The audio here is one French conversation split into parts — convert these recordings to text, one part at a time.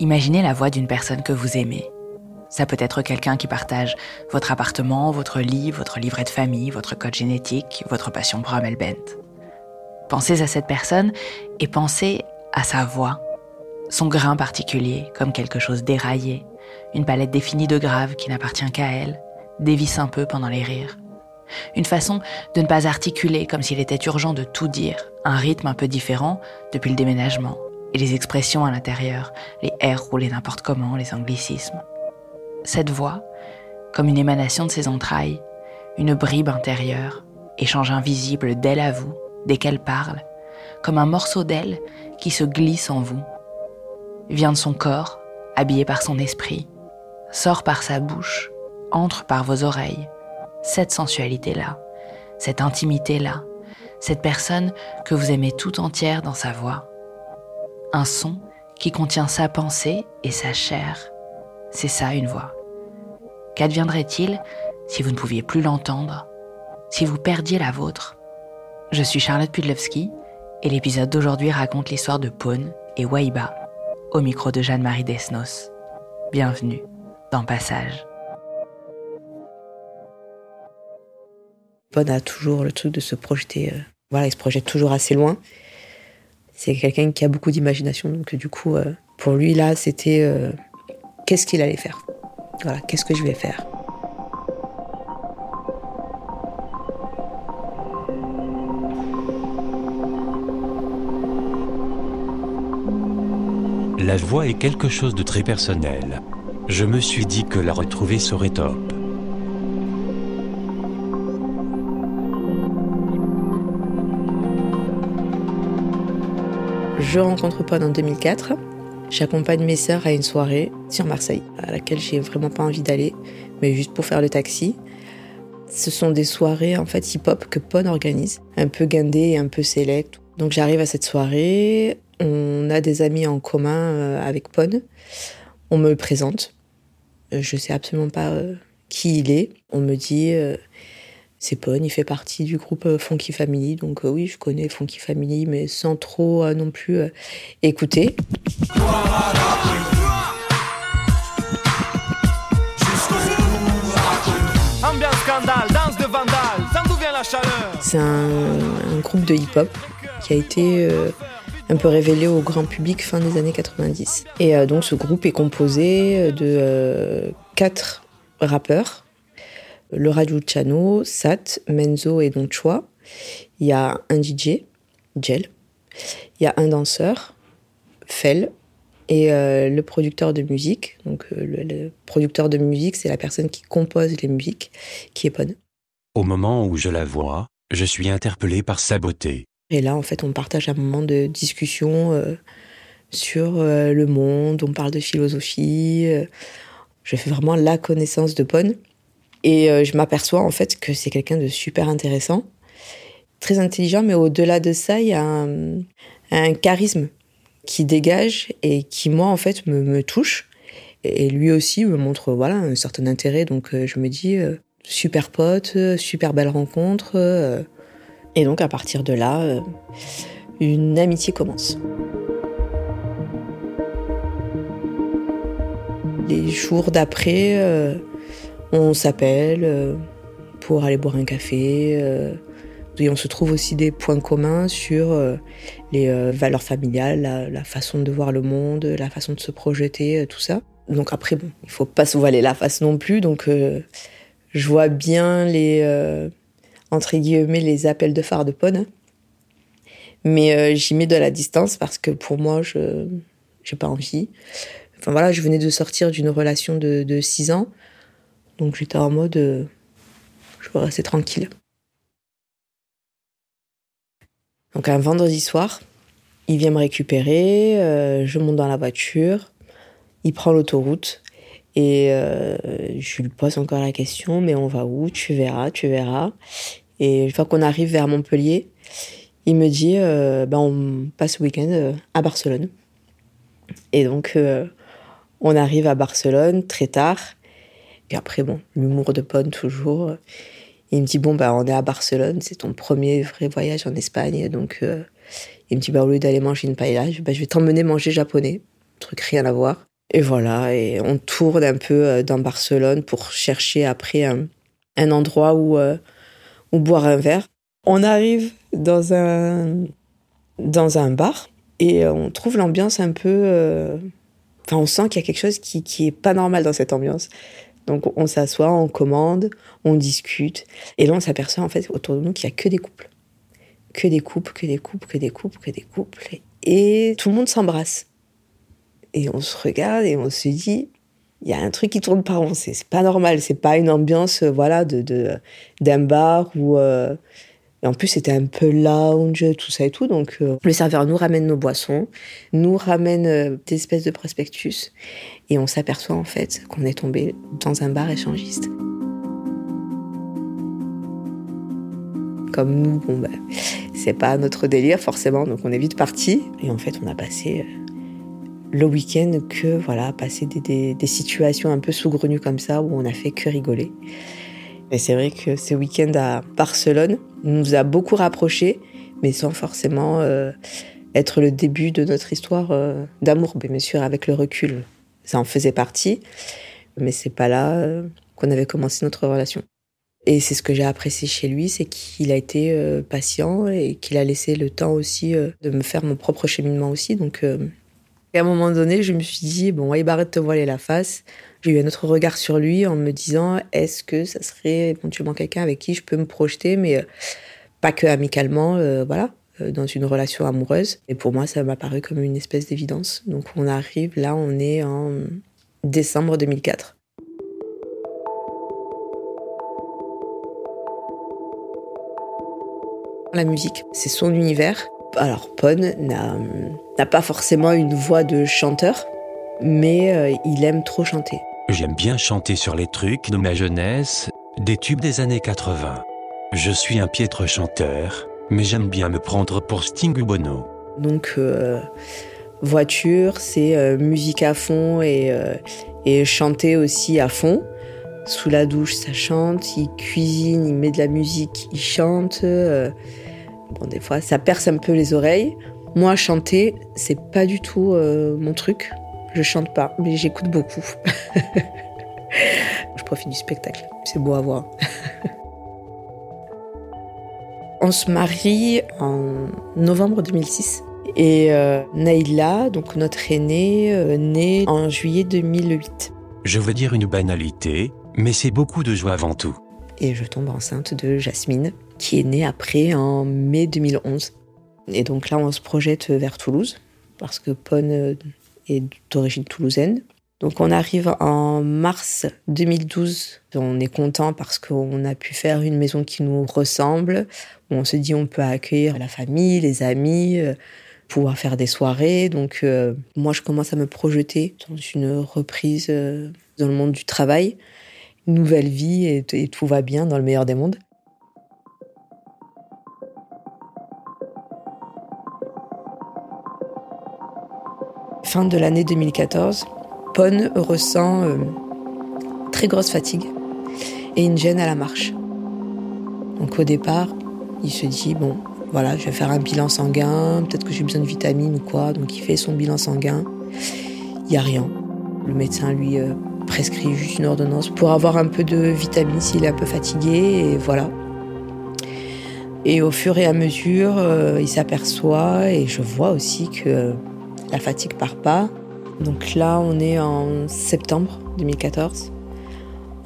Imaginez la voix d'une personne que vous aimez. Ça peut être quelqu'un qui partage votre appartement, votre lit, votre livret de famille, votre code génétique, votre passion pour Amel Bent. Pensez à cette personne et pensez à sa voix, son grain particulier, comme quelque chose d'éraillé, une palette définie de graves qui n'appartient qu'à elle, dévisse un peu pendant les rires. Une façon de ne pas articuler comme s'il était urgent de tout dire, un rythme un peu différent depuis le déménagement, et les expressions à l'intérieur, les R roulés n'importe comment, les anglicismes. Cette voix, comme une émanation de ses entrailles, une bribe intérieure, échange invisible d'elle à vous, dès qu'elle parle, comme un morceau d'elle qui se glisse en vous, vient de son corps, habillé par son esprit, sort par sa bouche, entre par vos oreilles, cette sensualité-là, cette intimité-là, cette personne que vous aimez tout entière dans sa voix un son qui contient sa pensée et sa chair. C'est ça une voix. Qu'adviendrait-il si vous ne pouviez plus l'entendre, si vous perdiez la vôtre? Je suis Charlotte Pudlewski et l'épisode d'aujourd'hui raconte l'histoire de Pone et Waiba au micro de Jeanne-Marie Desnos. Bienvenue dans Passage. Pone a toujours le truc de se projeter, euh, voilà, il se projette toujours assez loin. C'est quelqu'un qui a beaucoup d'imagination, donc du coup, euh, pour lui, là, c'était euh, qu'est-ce qu'il allait faire? Voilà, qu'est-ce que je vais faire? La voix est quelque chose de très personnel. Je me suis dit que la retrouver serait top. Je rencontre Pone en 2004. J'accompagne mes sœurs à une soirée sur Marseille, à laquelle j'ai vraiment pas envie d'aller, mais juste pour faire le taxi. Ce sont des soirées en fait hip-hop que Pone organise, un peu guindé et un peu select. Donc j'arrive à cette soirée, on a des amis en commun euh, avec Pone, on me le présente. Euh, je sais absolument pas euh, qui il est. On me dit c'est Pone, il fait partie du groupe euh, Funky Family, donc euh, oui, je connais Funky Family, mais sans trop euh, non plus écouter. C'est un, groupe de hip-hop qui a été un peu révélé au grand public fin des années 90. Et donc ce groupe est composé de quatre rappeurs le Chano, Sat, Menzo et Don Chua. Il y a un DJ, Gel. Il y a un danseur, Fel. Et euh, le producteur de musique. Donc, euh, le, producteur de musique, c'est la personne qui compose les musiques, qui est bonne. Au moment où je la vois, je suis interpellé par sa beauté. Et là, en fait, on partage un moment de discussion, euh, sur le monde, on parle de philosophie. je fais vraiment la connaissance de Pon. Et euh, je m'aperçois en fait que c'est quelqu'un de super intéressant, très intelligent, mais au-delà de ça, il y a un, charisme qui dégage et qui, moi, en fait, me, touche. Et lui aussi me montre voilà, un certain intérêt. Donc euh, je me dis, euh, super pote, super belle rencontre. Et donc à partir de là, une amitié commence. Les jours d'après, on s'appelle euh, pour aller boire un café. euh, et on se trouve aussi des points communs sur euh, les valeurs familiales, la, façon de voir le monde, la façon de se projeter, tout ça. Donc après, bon, il faut pas se voiler la face non plus. Donc je vois bien les, entre guillemets, les appels de phare de Pone. Mais j'y mets de la distance parce que pour moi, je j'ai pas envie. Enfin voilà, je venais de sortir d'une relation de, de six ans. Donc j'étais en mode, euh, je veux rester tranquille. Donc un vendredi soir, il vient me récupérer, euh, je monte dans la voiture, il prend l'autoroute et euh, je lui pose encore la question, mais on va où? Tu verras, tu verras. Et une fois qu'on arrive vers Montpellier, il me dit, ben on passe le week-end à Barcelone. Et donc on arrive à Barcelone très tard. Et après, bon, l'humour de Pone toujours. Il me dit, bon, bah, on est à Barcelone, c'est ton premier vrai voyage en Espagne. Donc, euh, il me dit, bah, au lieu d'aller manger une paella, je, bah, je vais t'emmener manger japonais. Truc rien à voir. Et voilà, et on tourne un peu euh, dans Barcelone pour chercher après un, endroit où, euh, où boire un verre. On arrive dans un, dans un bar et on trouve l'ambiance un peu. Enfin, on sent qu'il y a quelque chose qui, qui est pas normal dans cette ambiance. Donc on s'assoit, on commande, on discute. Et là, on s'aperçoit en fait autour de nous qu'il n'y a que des couples. Que des couples, que des couples, que des couples, que des couples. Et tout le monde s'embrasse. Et on se regarde et on se dit, il y a un truc qui tourne pas rond. C'est pas normal. C'est pas une ambiance, euh, voilà, de d'un bar où. euh, en plus, c'était un peu lounge, tout ça et tout. Donc, euh, le serveur nous ramène nos boissons, nous ramène des espèces de prospectus. Et on s'aperçoit en fait qu'on est tombé dans un bar échangiste. Comme nous, bon ben, c'est pas notre délire forcément, donc on est vite parti. Et en fait, on a passé euh, le week-end que voilà, passer des situations un peu saugrenues comme ça où on a fait que rigoler. Et c'est vrai que ce week-end à Barcelone nous a beaucoup rapprochés, mais sans forcément euh, être le début de notre histoire euh, d'amour. Bien sûr, avec le recul, ça en faisait partie, mais c'est pas là euh, qu'on avait commencé notre relation. Et c'est ce que j'ai apprécié chez lui, c'est qu'il a été euh, patient et qu'il a laissé le temps aussi euh, de me faire mon propre cheminement aussi. Donc, à un moment donné, je me suis dit bon, ouais, arrête de te voiler la face. J'ai eu un autre regard sur lui en me disant est-ce que ça serait éventuellement quelqu'un avec qui je peux me projeter, mais pas que amicalement, voilà, dans une relation amoureuse. Et pour moi, ça m'a paru comme une espèce d'évidence. Donc on arrive, là, on est en décembre 2004. La musique, c'est son univers. Alors Pon n'a n'a pas forcément une voix de chanteur, mais euh, il aime trop chanter. J'aime bien chanter sur les trucs de ma jeunesse, des tubes des années 80. Je suis un piètre chanteur, mais j'aime bien me prendre pour Sting ou Bono. Donc euh, voiture, c'est euh, musique à fond et, euh, et chanter aussi à fond. Sous la douche, ça chante. Il cuisine, il met de la musique, il chante. bon, des fois, ça perce un peu les oreilles. Moi, chanter, c'est pas du tout mon truc. Je chante pas, mais j'écoute beaucoup. Je profite du spectacle. C'est beau à voir. On se marie en novembre 2006. Et euh, Naïla, donc notre aînée, euh, naît en juillet 2008. Je veux dire une banalité, mais c'est beaucoup de joie avant tout. Et je tombe enceinte de Jasmine, qui est née après en mai 2011. Et donc là, on se projette vers Toulouse, parce que Pon euh, est d'origine toulousaine. Donc on arrive en mars 2012. On est content parce qu'on a pu faire une maison qui nous ressemble. On se dit on peut accueillir la famille, les amis. euh, pouvoir faire des soirées. Donc euh, moi, je commence à me projeter dans une reprise euh, dans le monde du travail, une nouvelle vie et, et tout va bien dans le meilleur des mondes. Fin de l'année 2014, Pon ressent très grosse fatigue et une gêne à la marche. Donc au départ, il se dit bon, voilà, je vais faire un bilan sanguin, peut-être que j'ai besoin de vitamines ou quoi. Donc il fait son bilan sanguin. Il y a rien. Le médecin lui euh, prescrit juste une ordonnance pour avoir un peu de vitamines s'il est un peu fatigué et voilà. Et au fur et à mesure, euh, il s'aperçoit et je vois aussi que la fatigue part pas. Donc là, on est en septembre 2014.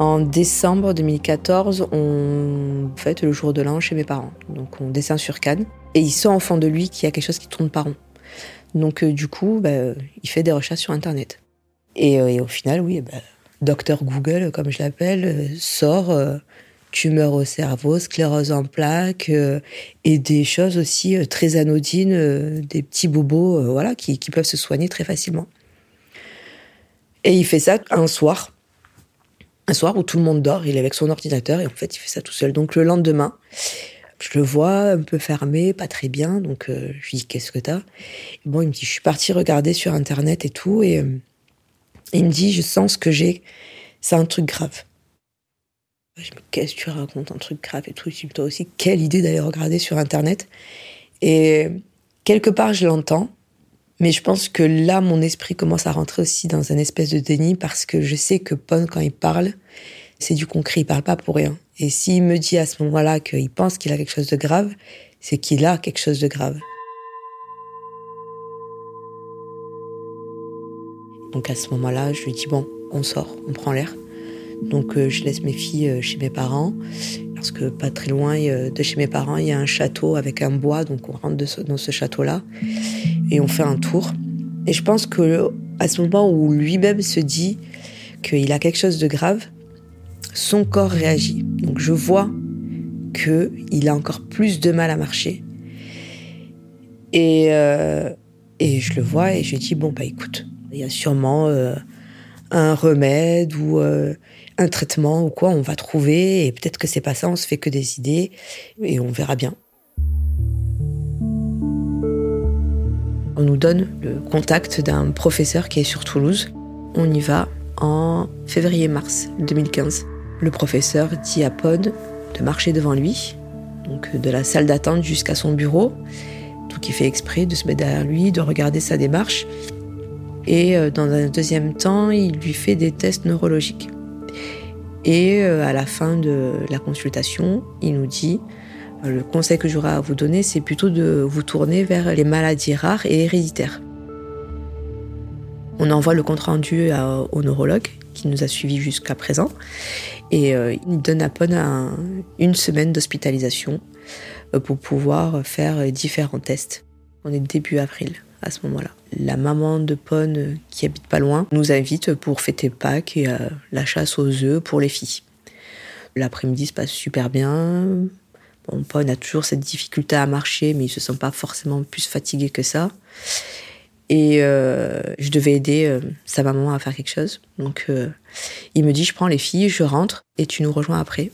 En décembre 2014, on fête le jour de l'an chez mes parents. Donc on descend sur Cannes. Et il sent fond de lui qu'il y a quelque chose qui tourne pas rond. Donc euh, du coup, bah, il fait des recherches sur Internet. Et, euh, au final, oui, bah, docteur Google, comme je l'appelle, euh, sort tumeur au cerveau, sclérose en plaques et des choses aussi très anodines, des petits bobos voilà, qui peuvent se soigner très facilement. Et il fait ça un soir un soir où tout le monde dort, il est avec son ordinateur et en fait il fait ça tout seul. Donc le lendemain, je le vois un peu fermé, pas très bien, donc euh, je lui dis qu'est-ce que t'as? Bon, il me dit je suis parti regarder sur internet et tout et euh, il me dit je sens que j'ai, c'est un truc grave. Je me qu'est-ce que tu racontes un truc grave et tout? Je dis toi aussi quelle idée d'aller regarder sur internet? Et quelque part je l'entends mais je pense que là, mon esprit commence à rentrer aussi dans un espèce de déni parce que je sais que Pon, quand il parle, c'est du concret, il parle pas pour rien. Et s'il me dit à ce moment-là qu'il pense qu'il a quelque chose de grave, c'est qu'il a quelque chose de grave. Donc à ce moment-là, je lui dis bon, on sort, on prend l'air. Donc euh, je laisse mes filles euh, chez mes parents parce que pas très loin de chez mes parents, il y a un château avec un bois, donc on rentre dans ce château-là et on fait un tour. Et je pense que à ce moment où lui-même se dit qu'il a quelque chose de grave, son corps réagit. Donc je vois que il a encore plus de mal à marcher. Et, euh, et je le vois et je dis bon bah écoute, il y a sûrement euh, un remède ou euh, un traitement ou quoi, on va trouver et peut-être que c'est pas ça, on se fait que des idées et on verra bien. On nous donne le contact d'un professeur qui est sur Toulouse. On y va en février-mars 2015. Le professeur dit à Pod de marcher devant lui, donc de la salle d'attente jusqu'à son bureau. Donc il fait exprès de se mettre derrière lui, de regarder sa démarche. Et euh, dans un deuxième temps, il lui fait des tests neurologiques. Et euh, à la fin de la consultation, il nous dit le conseil que j'aurais à vous donner, c'est plutôt de vous tourner vers les maladies rares et héréditaires. On envoie le compte rendu au neurologue qui nous a suivis jusqu'à présent et euh, il donne à Pone une semaine d'hospitalisation euh, pour pouvoir faire différents tests. On est début avril à ce moment-là. La maman de Pone, qui habite pas loin, nous invite pour fêter Pâques et euh, la chasse aux œufs pour les filles. L'après-midi se passe super bien. Bon, Paul a toujours cette difficulté à marcher, mais il se sent pas forcément plus fatigué que ça. Et euh, je devais aider euh, sa maman à faire quelque chose. Donc euh, il me dit, je prends les filles, je rentre et tu nous rejoins après.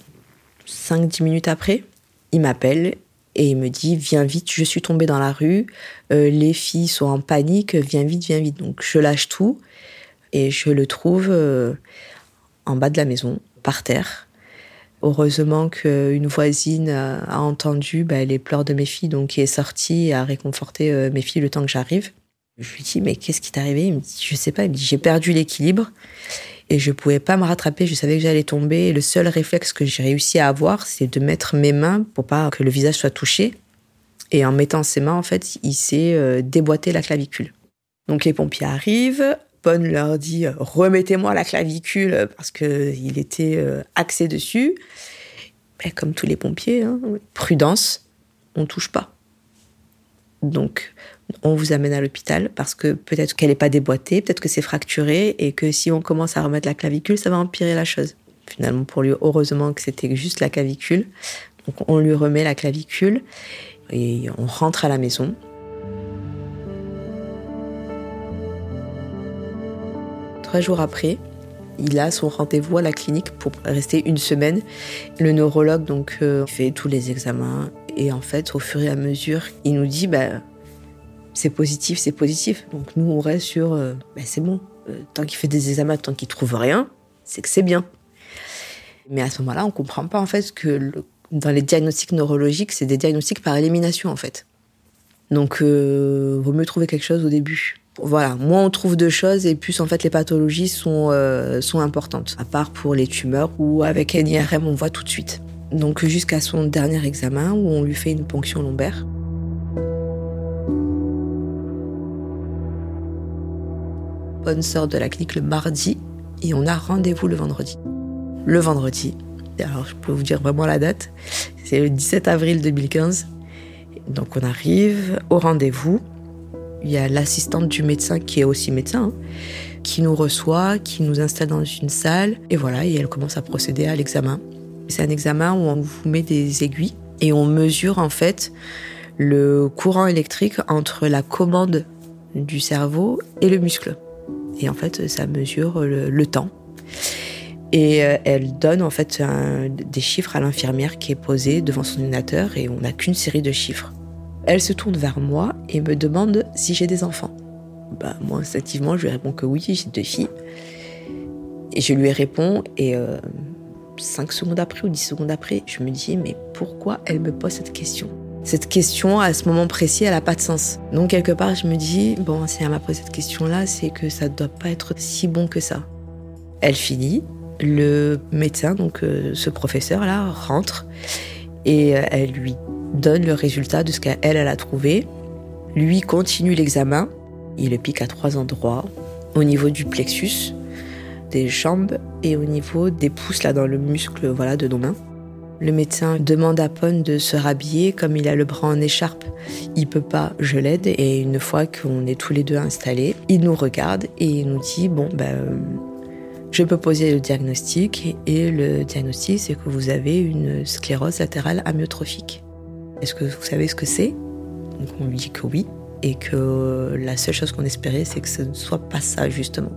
Cinq, dix minutes après, il m'appelle et il me dit, viens vite, je suis tombée dans la rue, les filles sont en panique, viens vite, viens vite. Donc je lâche tout et je le trouve en bas de la maison, par terre, Heureusement qu'une voisine a entendu bah, les pleurs de mes filles, donc est sortie et a réconforté euh, mes filles le temps que j'arrive. Je lui dis mais qu'est-ce qui t'est arrivé? Il me dit je sais pas. Il me dit j'ai perdu l'équilibre et je pouvais pas me rattraper. Je savais que j'allais tomber. Et le seul réflexe que j'ai réussi à avoir, c'est de mettre mes mains pour pas que le visage soit touché. Et en mettant ses mains, en fait, il s'est euh, déboîté la clavicule. Donc les pompiers arrivent. Bonne leur dit remettez-moi la clavicule parce qu'il était euh, axé dessus. Ben, comme tous les pompiers, hein, prudence, on touche pas. Donc on vous amène à l'hôpital parce que peut-être qu'elle n'est pas déboîtée, peut-être que c'est fracturé et que si on commence à remettre la clavicule, ça va empirer la chose. Finalement, pour lui, heureusement que c'était juste la clavicule. Donc on lui remet la clavicule et on rentre à la maison. Trois jours après, il a son rendez-vous à la clinique pour rester une semaine. Le neurologue donc euh, fait tous les examens et en fait au fur et à mesure il nous dit bah, c'est positif, c'est positif. Donc nous, on reste sur bah, c'est bon. Euh, tant qu'il fait des examens, tant qu'il trouve rien, c'est que c'est bien. Mais à ce moment-là, on comprend pas en fait que dans les diagnostics neurologiques, c'est des diagnostics par élimination en fait. Donc, euh, vaut mieux trouver quelque chose au début. Voilà, moins on trouve de choses et plus en fait les pathologies sont, euh, sont importantes. À part pour les tumeurs où avec un on voit tout de suite. Donc jusqu'à son dernier examen où on lui fait une ponction lombaire. Bonne sort de la clinique le mardi et on a rendez-vous le vendredi. Le vendredi, alors je peux vous dire vraiment la date, c'est le 17 avril 2015. Donc on arrive au rendez-vous. Il y a l'assistante du médecin qui est aussi médecin, hein, qui nous reçoit, qui nous installe dans une salle. Et voilà, et elle commence à procéder à l'examen. C'est un examen où on vous met des aiguilles et on mesure en fait le courant électrique entre la commande du cerveau et le muscle. Et en fait, ça mesure le, temps. Et euh, elle donne en fait des chiffres à l'infirmière qui est posée devant son ordinateur et on n'a qu'une série de chiffres. Elle se tourne vers moi et me demande si j'ai des enfants. Bah, moi, instinctivement, je lui réponds que oui, j'ai deux filles. Et je lui réponds, et euh, cinq secondes après ou dix secondes après, je me dis, mais pourquoi elle me pose cette question? Cette question, à ce moment précis, elle n'a pas de sens. Donc, quelque part, je me dis, bon, si elle m'a posé cette question-là, c'est que ça ne doit pas être si bon que ça. Elle finit, le médecin, donc euh, ce professeur-là, rentre, et euh, elle lui donne le résultat de ce qu'elle elle a trouvé. Lui continue l'examen. Il le pique à trois endroits, au niveau du plexus, des jambes et au niveau des pouces là dans le muscle voilà de nos mains. Le médecin demande à Pon de se rhabiller comme il a le bras en écharpe. Il peut pas, je l'aide et une fois qu'on est tous les deux installés, il nous regarde et il nous dit bon ben je peux poser le diagnostic et le diagnostic c'est que vous avez une sclérose latérale amyotrophique. Est-ce que vous savez ce que c'est? Donc on lui dit que oui, et que la seule chose qu'on espérait, c'est que ce ne soit pas ça, justement.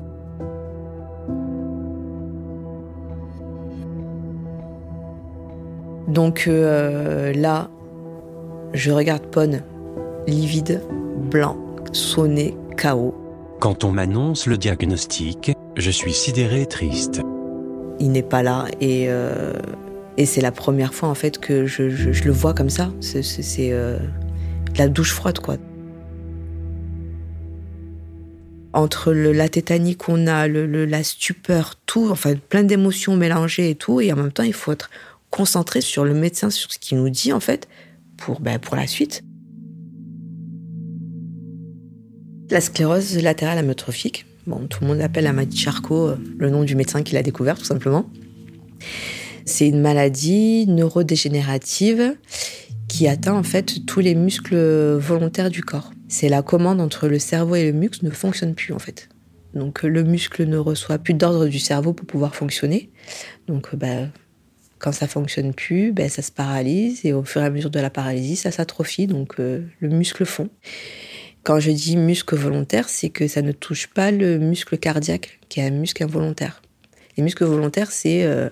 Donc euh, là, je regarde Pon, livide, blanc, sonné, KO. Quand on m'annonce le diagnostic, je suis sidéré et triste. Il n'est pas là et euh, et c'est la première fois en fait que je, le vois comme ça. C'est euh, la douche froide quoi. Entre le, la tétanie qu'on a, le, la stupeur, tout, enfin plein d'émotions mélangées et tout, et en même temps il faut être concentré sur le médecin, sur ce qu'il nous dit en fait pour, ben, pour la suite. La sclérose latérale amyotrophique, bon, tout le monde l'appelle Amadi Charcot, euh, le nom du médecin qui l'a découvert tout simplement. C'est une maladie neurodégénérative qui atteint en fait tous les muscles volontaires du corps. C'est la commande entre le cerveau et le muscle ne fonctionne plus en fait. Donc le muscle ne reçoit plus d'ordre du cerveau pour pouvoir fonctionner. Donc bah, quand ça fonctionne plus, ben, ça se paralyse et au fur et à mesure de la paralysie, ça s'atrophie, donc euh, le muscle fond. Quand je dis muscle volontaire, c'est que ça ne touche pas le muscle cardiaque, qui est un muscle involontaire. Les muscles volontaires, c'est euh,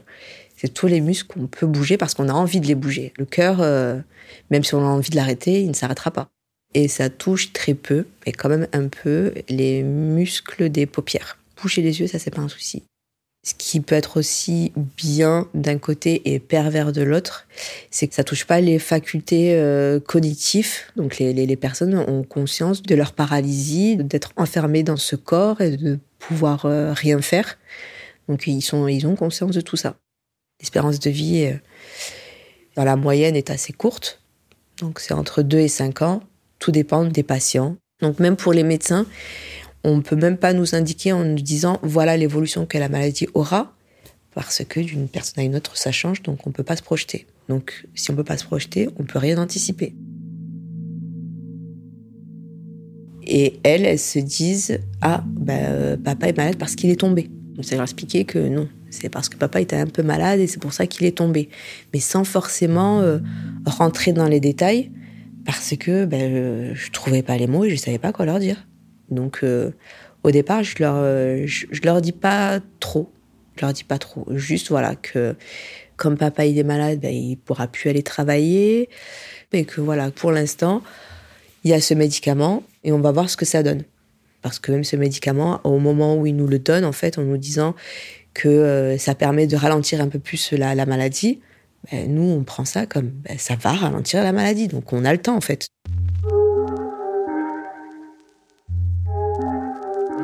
tous les muscles qu'on peut bouger parce qu'on a envie de les bouger. Le cœur, euh, même si on a envie de l'arrêter, il ne s'arrêtera pas. Et ça touche très peu, mais quand même un peu, les muscles des paupières. Bouger les yeux, ça, c'est pas un souci. Ce qui peut être aussi bien d'un côté et pervers de l'autre, c'est que ça touche pas les facultés euh, cognitives. Donc les, les, personnes ont conscience de leur paralysie, d'être enfermées dans ce corps et de pouvoir euh, rien faire. Donc ils, sont, ils ont conscience de tout ça. L'espérance de vie euh, dans la moyenne est assez courte. Donc c'est entre 2 et 5 ans. Tout dépend des patients. Donc même pour les médecins, on ne peut même pas nous indiquer en nous disant voilà l'évolution que la maladie aura, parce que d'une personne à une autre, ça change, donc on ne peut pas se projeter. Donc si on ne peut pas se projeter, on ne peut rien anticiper. Et elles, elles se disent ah ben, papa est malade parce qu'il est tombé. On s'est expliqué que non, c'est parce que papa était un peu malade et c'est pour ça qu'il est tombé. Mais sans forcément euh, rentrer dans les détails, parce que ben, je trouvais pas les mots et je savais pas quoi leur dire. Donc, euh, Au départ, je leur, je, leur dis pas trop. Je leur dis pas trop. Juste voilà que comme papa il est malade, ben, il pourra plus aller travailler. Mais que voilà, pour l'instant, il y a ce médicament et on va voir ce que ça donne. Parce que même ce médicament, au moment où il nous le donne, en fait, en nous disant que euh, ça permet de ralentir un peu plus la, maladie, ben, nous, on prend ça comme ben, ça va ralentir la maladie. Donc on a le temps, en fait.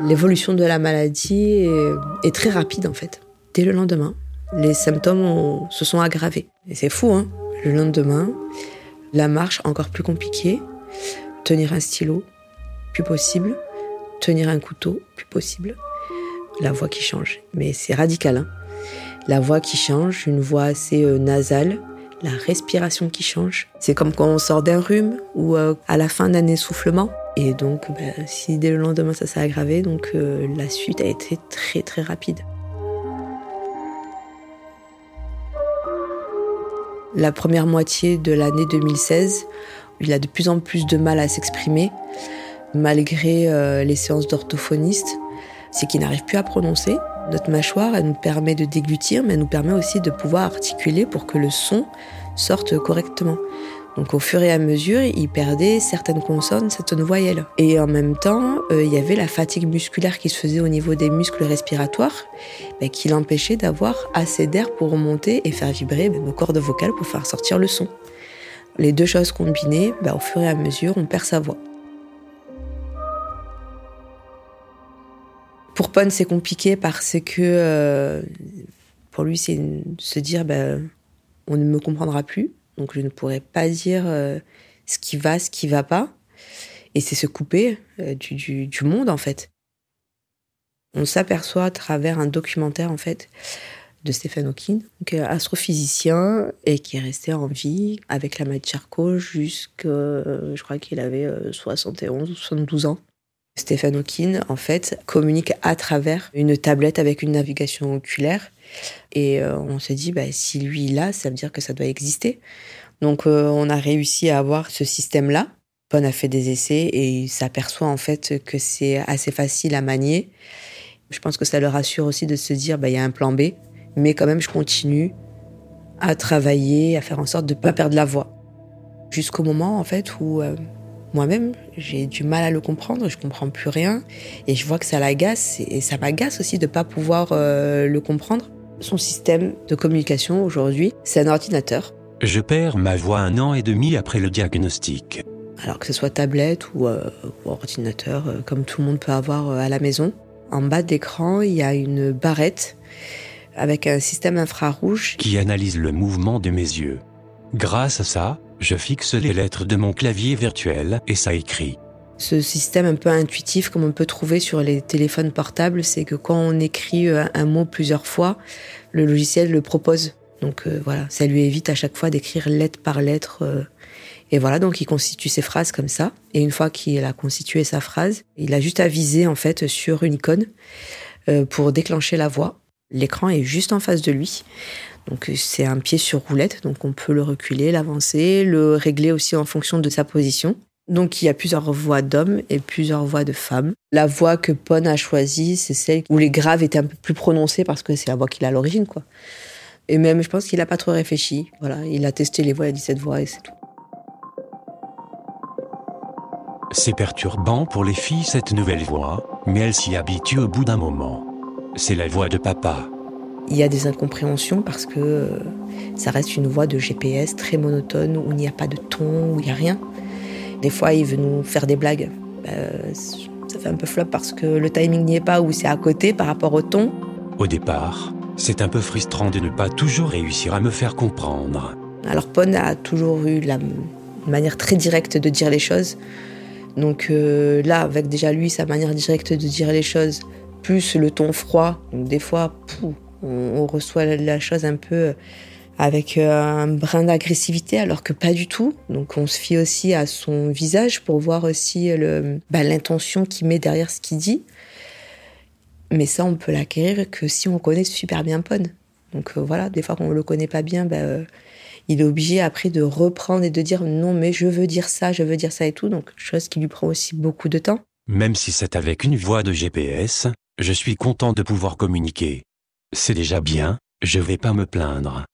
L'évolution de la maladie est, très rapide, en fait. Dès le lendemain, les symptômes se sont aggravés. Et c'est fou, hein Le lendemain, la marche encore plus compliquée, tenir un stylo, plus possible, tenir un couteau, plus possible. La voix qui change, mais c'est radical. Hein la voix qui change, une voix assez euh, nasale, la respiration qui change. C'est comme quand on sort d'un rhume ou euh, à la fin d'un essoufflement. Et donc, ben, si dès le lendemain ça s'est aggravé, donc euh, la suite a été très très rapide. La première moitié de l'année 2016, il a de plus en plus de mal à s'exprimer malgré euh, les séances d'orthophonistes, c'est qu'il n'arrive plus à prononcer. Notre mâchoire, elle nous permet de déglutir, mais elle nous permet aussi de pouvoir articuler pour que le son sorte correctement. Donc au fur et à mesure, il perdait certaines consonnes, certaines voyelles. Et en même temps, euh, il y avait la fatigue musculaire qui se faisait au niveau des muscles respiratoires, bah, qui l'empêchait d'avoir assez d'air pour remonter et faire vibrer bah, nos cordes vocales pour faire sortir le son. Les deux choses combinées, bah, au fur et à mesure, on perd sa voix. Pour Pon, c'est compliqué parce que euh, pour lui, c'est se dire ben, on ne me comprendra plus, donc je ne pourrai pas dire euh, ce qui va, ce qui va pas. Et c'est se couper euh, du, monde, en fait. On s'aperçoit à travers un documentaire, en fait, de Stephen Hawking, astrophysicien, et qui est resté en vie avec la Charcot jusqu'à, je crois qu'il avait 71 ou 72 ans. Stephen Hawking, en fait, communique à travers une tablette avec une navigation oculaire. Et euh, on se dit, bah, si lui il a, ça veut dire que ça doit exister. Donc euh, on a réussi à avoir ce système-là. On a fait des essais et il s'aperçoit en fait que c'est assez facile à manier. Je pense que ça le rassure aussi de se dire, bah, il y a un plan B, mais quand même je continue à travailler, à faire en sorte de ne pas perdre la voix. Jusqu'au moment en fait où euh, moi-même, j'ai du mal à le comprendre, je comprends plus rien et je vois que ça l'agace et ça m'agace aussi de ne pas pouvoir euh, le comprendre. Son système de communication aujourd'hui, c'est un ordinateur. Je perds ma voix un an et demi après le diagnostic. Alors que ce soit tablette ou, euh, ordinateur, euh, comme tout le monde peut avoir à la maison. En bas de l'écran, il y a une barrette avec un système infrarouge qui analyse le mouvement de mes yeux. Grâce à ça, je fixe les lettres de mon clavier virtuel et ça écrit. Ce système un peu intuitif comme on peut trouver sur les téléphones portables, c'est que quand on écrit euh, un mot plusieurs fois, le logiciel le propose. Donc euh, voilà, ça lui évite à chaque fois d'écrire lettre par lettre. Euh. et voilà, donc il constitue ses phrases comme ça. Et une fois qu'il a constitué sa phrase, il a juste à viser en fait sur une icône pour déclencher la voix. L'écran est juste en face de lui. Donc c'est un pied sur roulette, donc on peut le reculer, l'avancer, le régler aussi en fonction de sa position. Donc il y a plusieurs voix d'hommes et plusieurs voix de femmes. La voix que Pon a choisie, c'est celle où les graves étaient un peu plus prononcés parce que c'est la voix qu'il a à l'origine, quoi. Et même, je pense qu'il n'a pas trop réfléchi. Voilà, il a testé les voix, il a dit cette voix et c'est tout. C'est perturbant pour les filles cette nouvelle voix, mais elles s'y habituent au bout d'un moment. C'est la voix de papa. Il y a des incompréhensions parce que euh, ça reste une voix de GPS très monotone où il n'y a pas de ton, où il n'y a rien. Des fois, il veut nous faire des blagues. Euh, ça fait un peu flop parce que le timing n'y est pas ou c'est à côté par rapport au ton. Au départ, c'est un peu frustrant de ne pas toujours réussir à me faire comprendre. Alors Pon a toujours eu la manière très directe de dire les choses. Donc euh, là, avec déjà lui, sa manière directe de dire les choses, plus le ton froid, donc des fois, on, reçoit la chose un peu avec euh, un brin d'agressivité alors que pas du tout. Donc on se fie aussi à son visage pour voir aussi bah, l'intention qu'il met derrière ce qu'il dit. Mais ça, on peut l'acquérir que si on connaît super bien Pon. Donc euh, voilà, des fois qu'on ne le connaît pas bien, bah, euh, il est obligé après de reprendre et de dire non mais je veux dire ça, je veux dire ça et tout. Donc chose qui lui prend aussi beaucoup de temps. Même si c'est avec une voie de GPS, je suis content de pouvoir communiquer. C'est déjà bien, je vais pas me plaindre.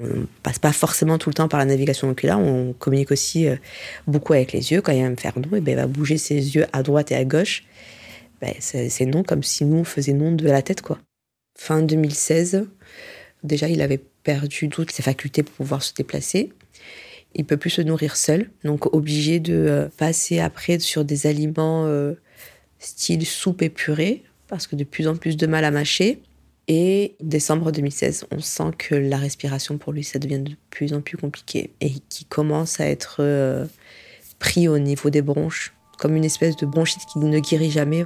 On passe pas forcément tout le temps par la navigation oculaire, on communique aussi euh, beaucoup avec les yeux. Quand il y a un fernon, et ben, il va bouger ses yeux à droite et à gauche. Ben, c'est non comme si nous on faisait non de la tête quoi. Fin 2016, déjà il avait perdu toutes ses facultés pour pouvoir se déplacer. Il peut plus se nourrir seul, donc obligé de euh, passer après sur des aliments euh, style soupe et purée, parce que de plus en plus de mal à mâcher. Et décembre 2016, on sent que la respiration pour lui, ça devient de plus en plus compliqué et qui commence à être euh, pris au niveau des bronches, comme une espèce de bronchite qui ne guérit jamais.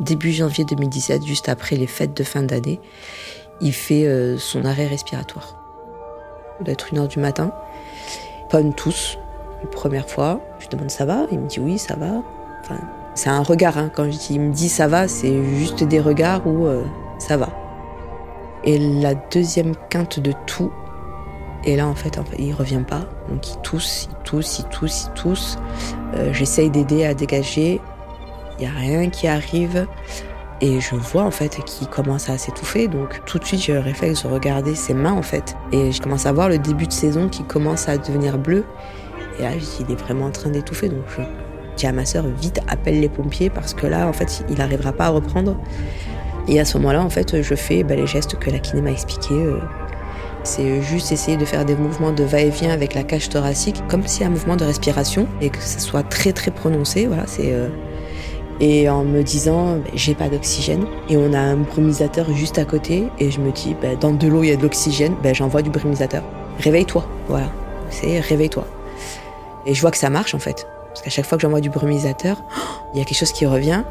Début janvier 2017, juste après les fêtes de fin d'année, il fait euh, son arrêt respiratoire. Il doit être une heure du matin. Pomme tous, une première fois. Je demande ça va? Il me dit oui, ça va. C'est un regard. Hein. Quand il me dit ça va, c'est juste des regards où euh, ça va. Et la deuxième quinte de tout, et là en fait, en fait il revient pas. Donc il tousse, il tousse, il tousse, il tousse. Euh, j'essaye d'aider à dégager. Il n'y a rien qui arrive. Et je vois en fait qu'il commence à s'étouffer. Donc tout de suite, j'ai le réflexe de regarder ses mains en fait. Et je commence à voir le début de saison qui commence à devenir bleu. Et là, il est vraiment en train d'étouffer. Donc je dis à ma sœur, vite, appelle les pompiers parce que là, en fait, il n'arrivera pas à reprendre. Et à ce moment-là, en fait, je fais bah, les gestes que la kiné m'a expliqué. Euh. C'est juste essayer de faire des mouvements de va-et-vient avec la cage thoracique, comme si un mouvement de respiration et que ça soit très très prononcé. Voilà, c'est euh. et en me disant bah, j'ai pas d'oxygène et on a un brumisateur juste à côté et je me dis bah, dans de l'eau il y a de l'oxygène, j'envoie du brumisateur. Réveille-toi, voilà, c'est réveille-toi. Et je vois que ça marche en fait. Parce qu'à chaque fois que j'envoie du brumisateur, il y a quelque chose qui revient.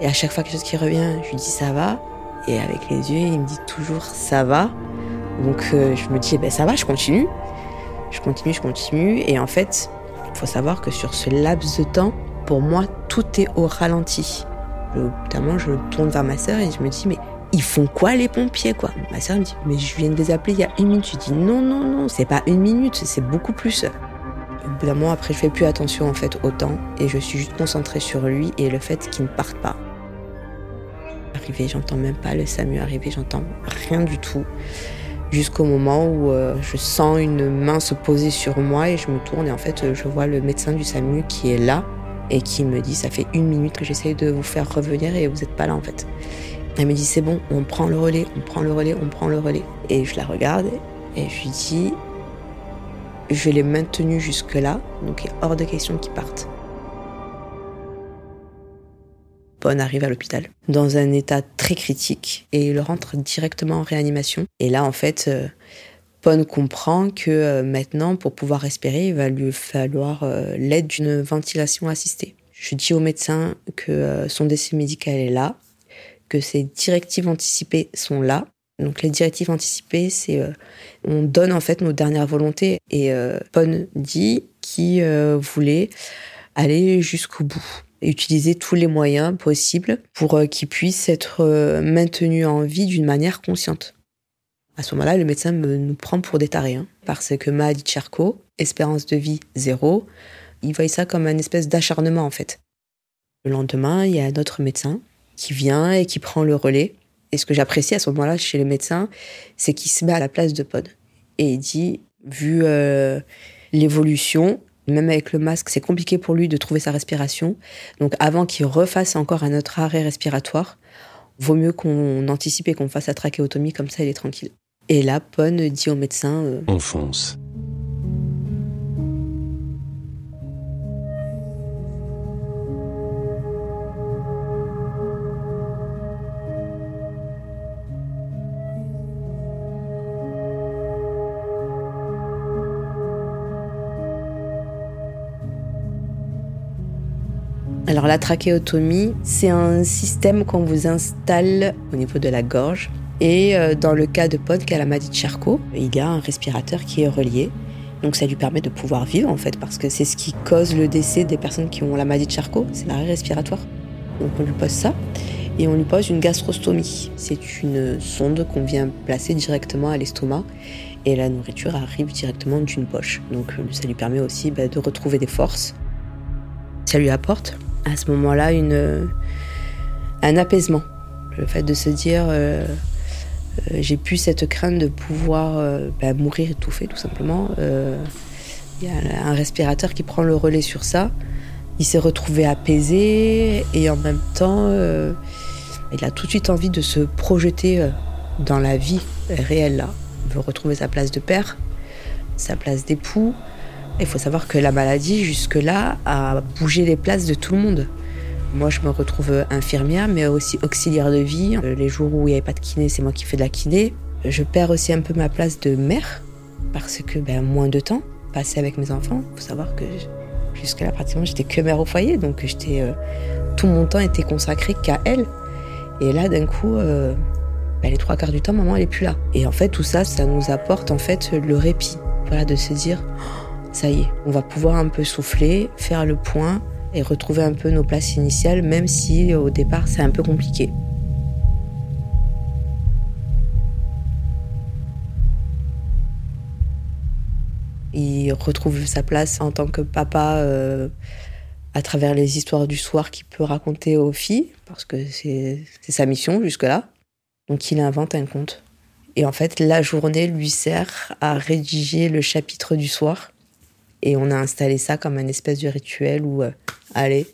Et à chaque fois quelque chose qui revient, je lui dis ça va? Et avec les yeux, il me dit toujours ça va? Donc euh, je me dis, eh ben, ça va, je continue. Je continue, je continue. Et en fait, il faut savoir que sur ce laps de temps, pour moi, tout est au ralenti. notamment, je tourne vers ma sœur et je me dis, mais ils font quoi les pompiers quoi? Ma sœur me dit, mais je viens de les appeler il y a une minute. Je dis, non, non, non, c'est pas une minute, c'est beaucoup plus. Bout après, je fais plus attention en fait au temps et je suis juste concentrée sur lui et le fait qu'il ne parte pas. Arrivé, j'entends même pas le SAMU arriver, j'entends rien du tout. Jusqu'au moment où euh, je sens une main se poser sur moi et je me tourne et en fait, je vois le médecin du SAMU qui est là et qui me dit Ça fait une minute que j'essaye de vous faire revenir et vous n'êtes pas là en fait. Elle me dit C'est bon, on prend le relais, on prend le relais, on prend le relais. Et je la regarde et je lui dis je l'ai maintenu jusque-là, donc il est hors de question qu'il parte. Pon arrive à l'hôpital dans un état très critique et il rentre directement en réanimation. Et là, en fait, euh, Pon comprend que euh, maintenant, pour pouvoir respirer, il va lui falloir euh, l'aide d'une ventilation assistée. Je dis au médecin que son décès médical est là, que ses directives anticipées sont là donc les directives anticipées, c'est euh, on donne en fait nos dernières volontés et euh, Pon dit qu'il euh, voulait aller jusqu'au bout et utiliser tous les moyens possibles pour qu'il puisse être maintenu en vie d'une manière consciente. À ce moment-là, le médecin nous prend pour des tarés, hein, parce que Mahdi Tcherko, espérance de vie zéro, il voit ça comme un espèce d'acharnement en fait. Le lendemain, il y a un autre médecin qui vient et qui prend le relais et ce que j'apprécie à ce moment-là chez les médecins, c'est qu'il se met à la place de Pod. Et il dit, vu euh, l'évolution, même avec le masque, c'est compliqué pour lui de trouver sa respiration. Donc avant qu'il refasse encore un autre arrêt respiratoire, vaut mieux qu'on anticipe et qu'on fasse la trachéotomie, comme ça il est tranquille. Et là, Pon dit au médecin... Euh, On fonce. Alors la trachéotomie, c'est un système qu'on vous installe au niveau de la gorge. Et euh, dans le cas de Pod qui a la maladie de Charcot, il y a un respirateur qui est relié. Donc ça lui permet de pouvoir vivre en fait, parce que c'est ce qui cause le décès des personnes qui ont la maladie de Charcot, c'est l'arrêt respiratoire. Donc on lui pose ça et on lui pose une gastrostomie. C'est une sonde qu'on vient placer directement à l'estomac et la nourriture arrive directement d'une poche. Donc ça lui permet aussi bah, de retrouver des forces Ça lui apporte à ce moment-là un apaisement. Le fait de se dire, euh, euh, j'ai plus cette crainte de pouvoir euh, bah, mourir étouffé tout simplement. Il y a un respirateur qui prend le relais sur ça. Il s'est retrouvé apaisé et en même temps, il a tout de suite envie de se projeter dans la vie réelle là. Il veut retrouver sa place de père, sa place d'époux. Il faut savoir que la maladie, jusque-là, a bougé les places de tout le monde. Moi, je me retrouve infirmière, mais aussi auxiliaire de vie. Les jours où il n'y avait pas de kiné, c'est moi qui fais de la kiné. Je perds aussi un peu ma place de mère, parce que ben, moins de temps passé avec mes enfants. Il faut savoir que jusque-là, pratiquement, j'étais que mère au foyer, donc j'étais, euh, tout mon temps était consacré qu'à elle. Et là, d'un coup, euh, ben, les trois quarts du temps, maman, elle est plus là. Et en fait, tout ça, ça nous apporte en fait le répit. Voilà, de se dire, ça y est, on va pouvoir un peu souffler, faire le point et retrouver un peu nos places initiales, même si au départ c'est un peu compliqué. Il retrouve sa place en tant que papa euh, à travers les histoires du soir qu'il peut raconter aux filles, parce que c'est sa mission jusque-là. Donc il invente un conte. Et en fait, la journée lui sert à rédiger le chapitre du soir et on a installé ça comme un espèce de rituel où, euh, allez,